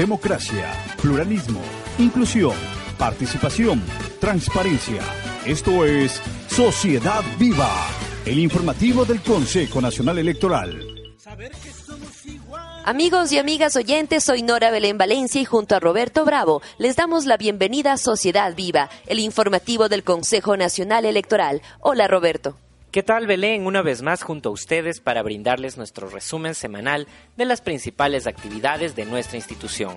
Democracia, pluralismo, inclusión, participación, transparencia. Esto es Sociedad Viva, el informativo del Consejo Nacional Electoral. Amigos y amigas oyentes, soy Nora Belén Valencia y junto a Roberto Bravo les damos la bienvenida a Sociedad Viva, el informativo del Consejo Nacional Electoral. Hola Roberto. ¿Qué tal Belén? Una vez más junto a ustedes para brindarles nuestro resumen semanal de las principales actividades de nuestra institución.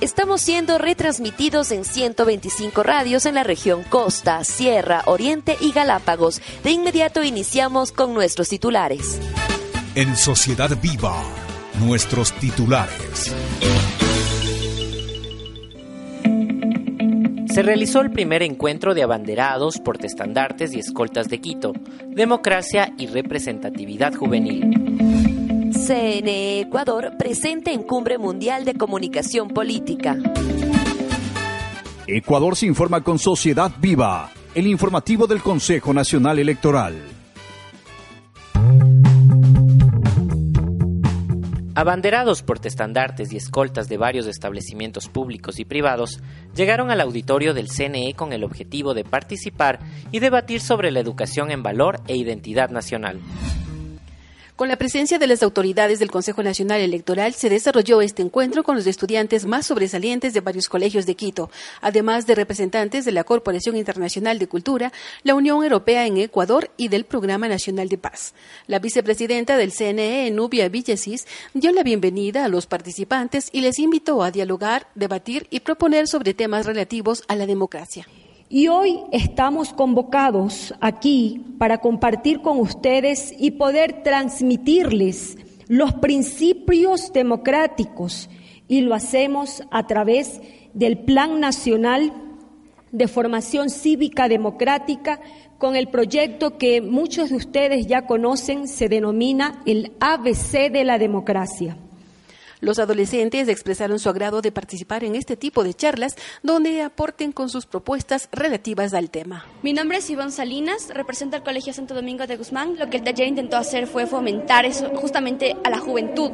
Estamos siendo retransmitidos en 125 radios en la región Costa, Sierra, Oriente y Galápagos. De inmediato iniciamos con nuestros titulares. En Sociedad Viva, nuestros titulares. Se realizó el primer encuentro de abanderados, portestandartes y escoltas de Quito, democracia y representatividad juvenil. CNE Ecuador presente en Cumbre Mundial de Comunicación Política. Ecuador se informa con Sociedad Viva, el informativo del Consejo Nacional Electoral. Abanderados portestandartes y escoltas de varios establecimientos públicos y privados llegaron al auditorio del CNE con el objetivo de participar y debatir sobre la educación en valor e identidad nacional. Con la presencia de las autoridades del Consejo Nacional Electoral se desarrolló este encuentro con los estudiantes más sobresalientes de varios colegios de Quito, además de representantes de la Corporación Internacional de Cultura, la Unión Europea en Ecuador y del Programa Nacional de Paz. La vicepresidenta del CNE, Nubia Villasis, dio la bienvenida a los participantes y les invitó a dialogar, debatir y proponer sobre temas relativos a la democracia. Y hoy estamos convocados aquí para compartir con ustedes y poder transmitirles los principios democráticos y lo hacemos a través del Plan Nacional de Formación Cívica Democrática con el proyecto que muchos de ustedes ya conocen, se denomina el ABC de la democracia. Los adolescentes expresaron su agrado de participar en este tipo de charlas donde aporten con sus propuestas relativas al tema. Mi nombre es Iván Salinas, represento al Colegio Santo Domingo de Guzmán. Lo que el taller intentó hacer fue fomentar eso justamente a la juventud,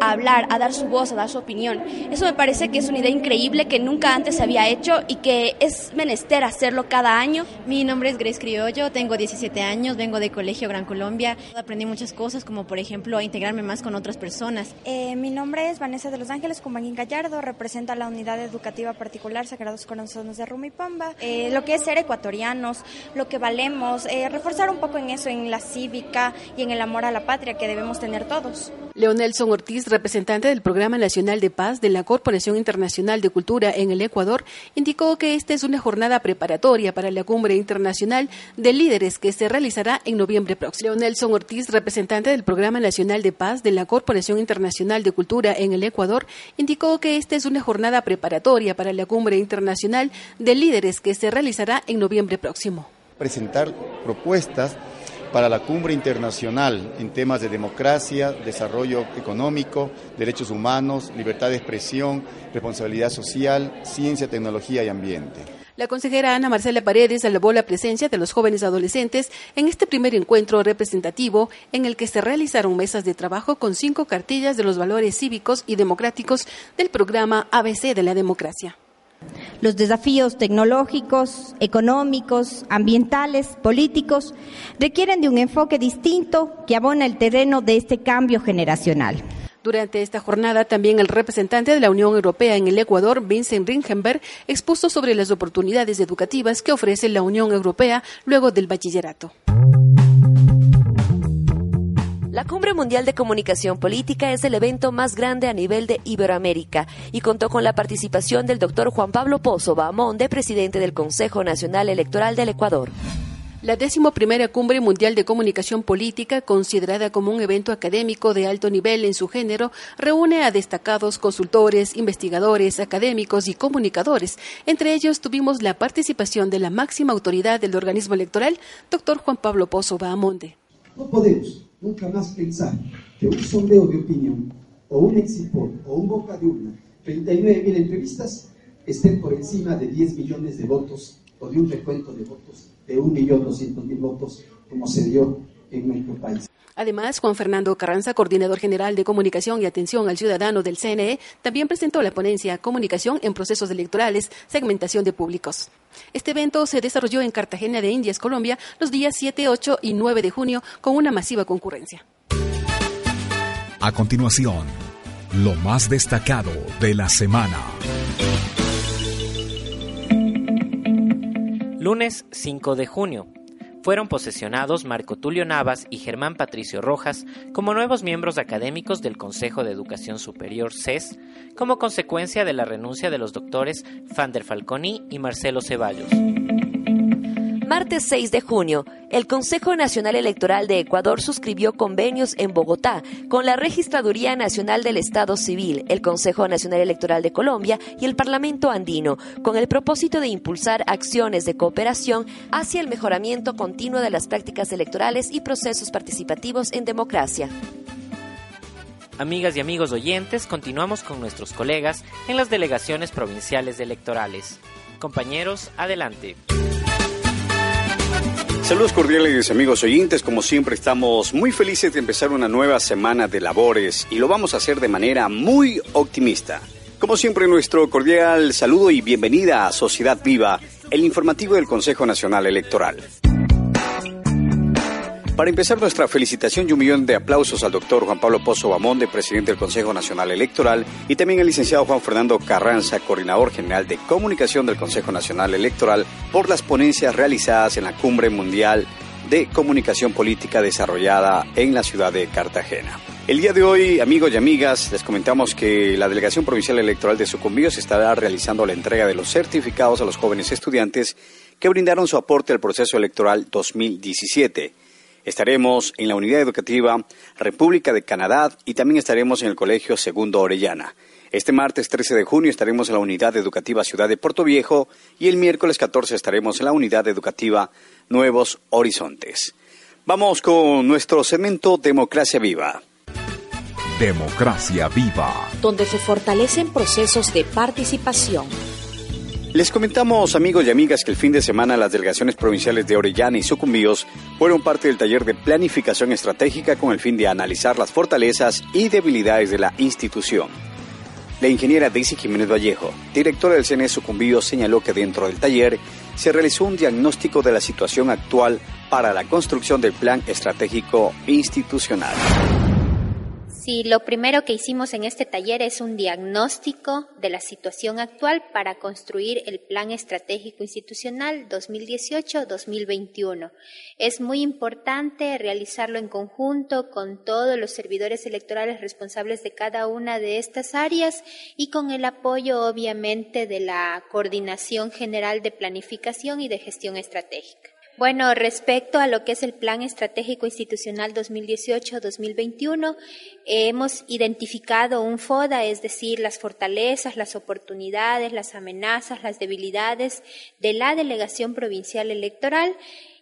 a hablar, a dar su voz, a dar su opinión. Eso me parece que es una idea increíble que nunca antes se había hecho y que es menester hacerlo cada año. Mi nombre es Grace Criollo, tengo 17 años, vengo de Colegio Gran Colombia. Aprendí muchas cosas como por ejemplo a integrarme más con otras personas. Eh, mi nombre es Vanessa de los Ángeles Cumbaguín Gallardo, representa la unidad educativa particular Sagrados Corazones de Rumipamba. Eh, lo que es ser ecuatorianos, lo que valemos, eh, reforzar un poco en eso, en la cívica y en el amor a la patria que debemos tener todos. Leonelson Ortiz, representante del Programa Nacional de Paz de la Corporación Internacional de Cultura en el Ecuador, indicó que esta es una jornada preparatoria para la cumbre internacional de líderes que se realizará en noviembre próximo. Leonelson Ortiz, representante del Programa Nacional de Paz de la Corporación Internacional de Cultura en el Ecuador, indicó que esta es una jornada preparatoria para la cumbre internacional de líderes que se realizará en noviembre próximo. Presentar propuestas para la cumbre internacional en temas de democracia, desarrollo económico, derechos humanos, libertad de expresión, responsabilidad social, ciencia, tecnología y ambiente. La consejera Ana Marcela Paredes alabó la presencia de los jóvenes adolescentes en este primer encuentro representativo en el que se realizaron mesas de trabajo con cinco cartillas de los valores cívicos y democráticos del programa ABC de la democracia. Los desafíos tecnológicos, económicos, ambientales, políticos requieren de un enfoque distinto que abona el terreno de este cambio generacional. Durante esta jornada, también el representante de la Unión Europea en el Ecuador, Vincent Ringenberg, expuso sobre las oportunidades educativas que ofrece la Unión Europea luego del bachillerato. La Cumbre Mundial de Comunicación Política es el evento más grande a nivel de Iberoamérica y contó con la participación del doctor Juan Pablo Pozo Bahamonde, presidente del Consejo Nacional Electoral del Ecuador. La décimo primera Cumbre Mundial de Comunicación Política, considerada como un evento académico de alto nivel en su género, reúne a destacados consultores, investigadores, académicos y comunicadores. Entre ellos tuvimos la participación de la máxima autoridad del organismo electoral, doctor Juan Pablo Pozo Bahamonde. No podemos nunca más pensar que un sondeo de opinión o un exipol o un boca de urna, 39 mil entrevistas, estén por encima de 10 millones de votos o de un recuento de votos de 1.200.000 votos, como se dio en nuestro país. Además, Juan Fernando Carranza, coordinador general de comunicación y atención al ciudadano del CNE, también presentó la ponencia Comunicación en procesos electorales, segmentación de públicos. Este evento se desarrolló en Cartagena de Indias, Colombia, los días 7, 8 y 9 de junio, con una masiva concurrencia. A continuación, lo más destacado de la semana. Lunes 5 de junio. Fueron posesionados Marco Tulio Navas y Germán Patricio Rojas como nuevos miembros académicos del Consejo de Educación Superior CES, como consecuencia de la renuncia de los doctores Fander Falconi y Marcelo Ceballos. Martes 6 de junio, el Consejo Nacional Electoral de Ecuador suscribió convenios en Bogotá con la Registraduría Nacional del Estado Civil, el Consejo Nacional Electoral de Colombia y el Parlamento Andino, con el propósito de impulsar acciones de cooperación hacia el mejoramiento continuo de las prácticas electorales y procesos participativos en democracia. Amigas y amigos oyentes, continuamos con nuestros colegas en las delegaciones provinciales electorales. Compañeros, adelante. Saludos cordiales amigos oyentes, como siempre estamos muy felices de empezar una nueva semana de labores y lo vamos a hacer de manera muy optimista. Como siempre nuestro cordial saludo y bienvenida a Sociedad Viva, el informativo del Consejo Nacional Electoral. Para empezar nuestra felicitación y un millón de aplausos al doctor Juan Pablo Pozo Bamonde, presidente del Consejo Nacional Electoral, y también al licenciado Juan Fernando Carranza, coordinador general de comunicación del Consejo Nacional Electoral, por las ponencias realizadas en la Cumbre Mundial de Comunicación Política desarrollada en la ciudad de Cartagena. El día de hoy, amigos y amigas, les comentamos que la Delegación Provincial Electoral de Sucumbíos estará realizando la entrega de los certificados a los jóvenes estudiantes que brindaron su aporte al proceso electoral 2017. Estaremos en la Unidad Educativa República de Canadá y también estaremos en el Colegio Segundo Orellana. Este martes 13 de junio estaremos en la Unidad Educativa Ciudad de Puerto Viejo y el miércoles 14 estaremos en la Unidad Educativa Nuevos Horizontes. Vamos con nuestro segmento Democracia Viva. Democracia Viva. Donde se fortalecen procesos de participación les comentamos, amigos y amigas, que el fin de semana las delegaciones provinciales de Orellana y Sucumbíos fueron parte del taller de planificación estratégica con el fin de analizar las fortalezas y debilidades de la institución. La ingeniera Daisy Jiménez Vallejo, directora del CNE Sucumbíos, señaló que dentro del taller se realizó un diagnóstico de la situación actual para la construcción del plan estratégico institucional. Sí, lo primero que hicimos en este taller es un diagnóstico de la situación actual para construir el Plan Estratégico Institucional 2018-2021. Es muy importante realizarlo en conjunto con todos los servidores electorales responsables de cada una de estas áreas y con el apoyo, obviamente, de la Coordinación General de Planificación y de Gestión Estratégica. Bueno, respecto a lo que es el Plan Estratégico Institucional 2018-2021, hemos identificado un FODA, es decir, las fortalezas, las oportunidades, las amenazas, las debilidades de la Delegación Provincial Electoral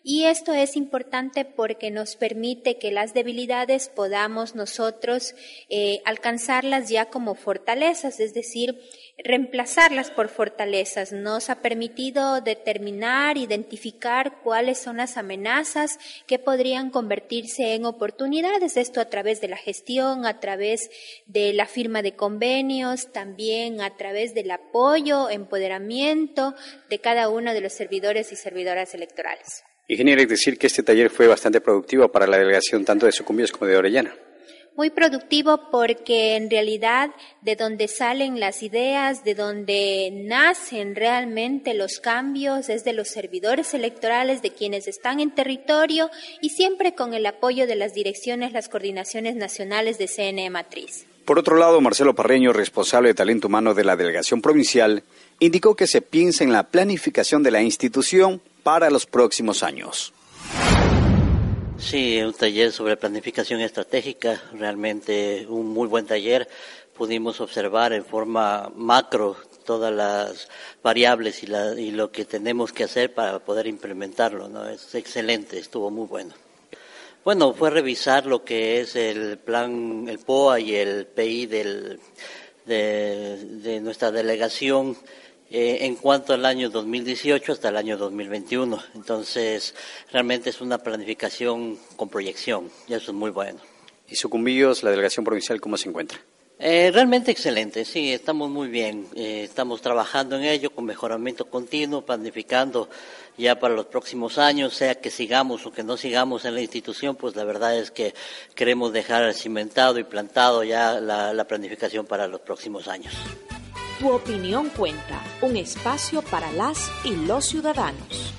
y esto es importante porque nos permite que las debilidades podamos nosotros eh, alcanzarlas ya como fortalezas, es decir, reemplazarlas por fortalezas. Nos ha permitido determinar, identificar cuáles son las amenazas que podrían convertirse en oportunidades. Esto a través de la gestión, a través de la firma de convenios, también a través del apoyo, empoderamiento de cada uno de los servidores y servidoras electorales. Ingeniero, es decir que este taller fue bastante productivo para la delegación tanto de Sucumbíos como de Orellana. Muy productivo porque en realidad de donde salen las ideas, de donde nacen realmente los cambios es de los servidores electorales, de quienes están en territorio y siempre con el apoyo de las direcciones, las coordinaciones nacionales de CNE Matriz. Por otro lado, Marcelo Parreño, responsable de talento humano de la delegación provincial, indicó que se piensa en la planificación de la institución para los próximos años. Sí, un taller sobre planificación estratégica, realmente un muy buen taller. Pudimos observar en forma macro todas las variables y, y lo que tenemos que hacer para poder implementarlo. ¿no? Es excelente, estuvo muy bueno. Bueno, fue revisar lo que es el plan, el POA y el PI del, de nuestra delegación eh, en cuanto al año 2018 hasta el año 2021. Entonces, realmente es una planificación con proyección y eso es muy bueno. ¿Y Sucumbíos, la delegación provincial, cómo se encuentra? Eh, realmente excelente, sí, estamos muy bien. Eh, estamos trabajando en ello con mejoramiento continuo, planificando ya para los próximos años, sea que sigamos o que no sigamos en la institución, pues la verdad es que queremos dejar cimentado y plantado ya la planificación para los próximos años. Tu opinión cuenta, un espacio para las y los ciudadanos.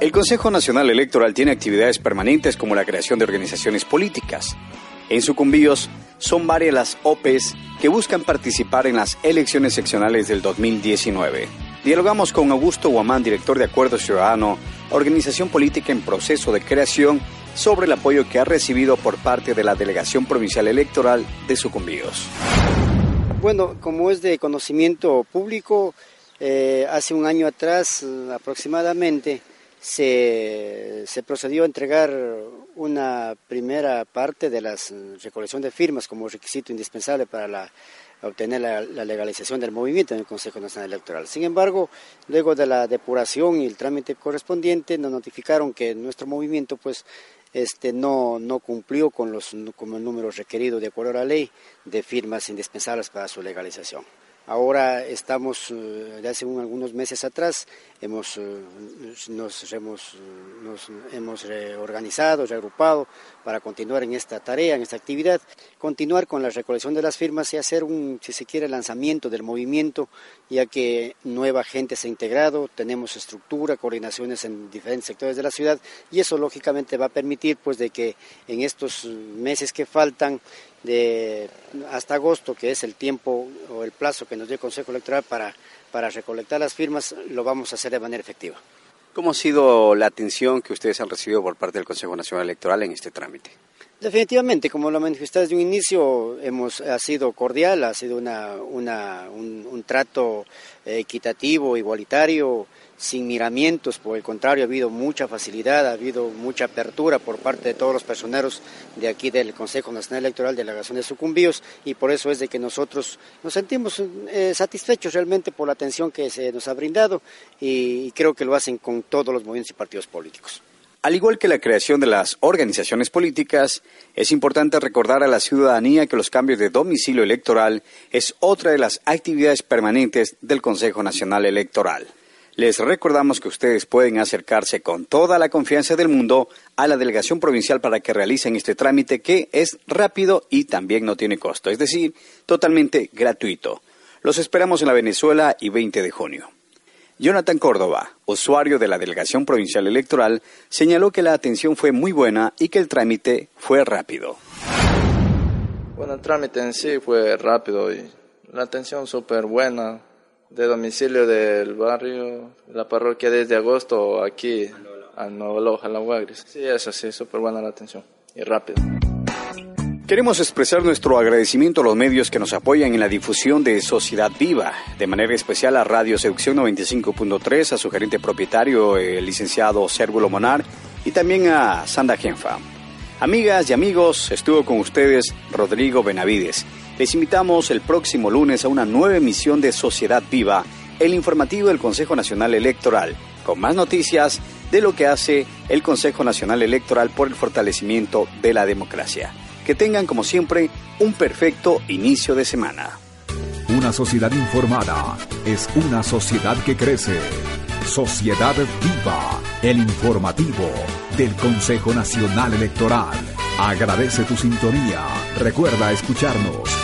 El Consejo Nacional Electoral tiene actividades permanentes como la creación de organizaciones políticas. En Sucumbíos son varias las OPEs que buscan participar en las elecciones seccionales del 2019. Dialogamos con Augusto Guamán, director de Acuerdo Ciudadano, organización política en proceso de creación, sobre el apoyo que ha recibido por parte de la Delegación Provincial Electoral de Sucumbíos. Bueno, como es de conocimiento público, eh, hace un año atrás aproximadamente se, procedió a entregar una primera parte de la recolección de firmas como requisito indispensable para obtener la, legalización del movimiento en el Consejo Nacional Electoral. Sin embargo, luego de la depuración y el trámite correspondiente, nos notificaron que nuestro movimiento pues este, no, no cumplió con, los, con el número requerido de acuerdo a la ley de firmas indispensables para su legalización. Ahora estamos, eh, de hace algunos meses atrás, hemos, eh, nos, hemos, nos hemos reorganizado, reagrupado para continuar en esta tarea, en esta actividad, continuar con la recolección de las firmas y hacer un, si se quiere, lanzamiento del movimiento, ya que nueva gente se ha integrado, tenemos estructura, coordinaciones en diferentes sectores de la ciudad y eso lógicamente va a permitir pues de que en estos meses que faltan de hasta agosto, que es el tiempo o el plazo que nos dio el Consejo Electoral para, para recolectar las firmas, lo vamos a hacer de manera efectiva. ¿Cómo ha sido la atención que ustedes han recibido por parte del Consejo Nacional Electoral en este trámite? Definitivamente, como lo manifesté desde un inicio, hemos, ha sido cordial, ha sido una, una, un, un, trato equitativo, igualitario, sin miramientos, por el contrario, ha habido mucha facilidad, ha habido mucha apertura por parte de todos los personeros de aquí del Consejo Nacional Electoral de la Delegación de Sucumbíos y por eso es de que nosotros nos sentimos eh, satisfechos realmente por la atención que se nos ha brindado y creo que lo hacen con todos los movimientos y partidos políticos. Al igual que la creación de las organizaciones políticas, es importante recordar a la ciudadanía que los cambios de domicilio electoral es otra de las actividades permanentes del Consejo Nacional Electoral. Les recordamos que ustedes pueden acercarse con toda la confianza del mundo a la delegación provincial para que realicen este trámite que es rápido y también no tiene costo, es decir, totalmente gratuito. Los esperamos en la Venezuela y 20 de junio. Jonathan Córdoba, usuario de la Delegación Provincial Electoral, señaló que la atención fue muy buena y que el trámite fue rápido. Bueno, el trámite en sí fue rápido y la atención súper buena de domicilio del barrio, la parroquia desde agosto aquí a Nuevo Loja, La Guagris. Sí, eso sí, súper buena la atención y rápido. Queremos expresar nuestro agradecimiento a los medios que nos apoyan en la difusión de Sociedad Viva, de manera especial a Radio Seducción 95.3, a su gerente propietario, el licenciado Cérvulo Monar, y también a Sanda Genfa. Amigas y amigos, estuvo con ustedes Rodrigo Benavides. Les invitamos el próximo lunes a una nueva emisión de Sociedad Viva, el informativo del Consejo Nacional Electoral, con más noticias de lo que hace el Consejo Nacional Electoral por el fortalecimiento de la democracia. Que tengan, como siempre, un perfecto inicio de semana. Una sociedad informada es una sociedad que crece. Sociedad Viva, el informativo del Consejo Nacional Electoral. Agradece tu sintonía. Recuerda escucharnos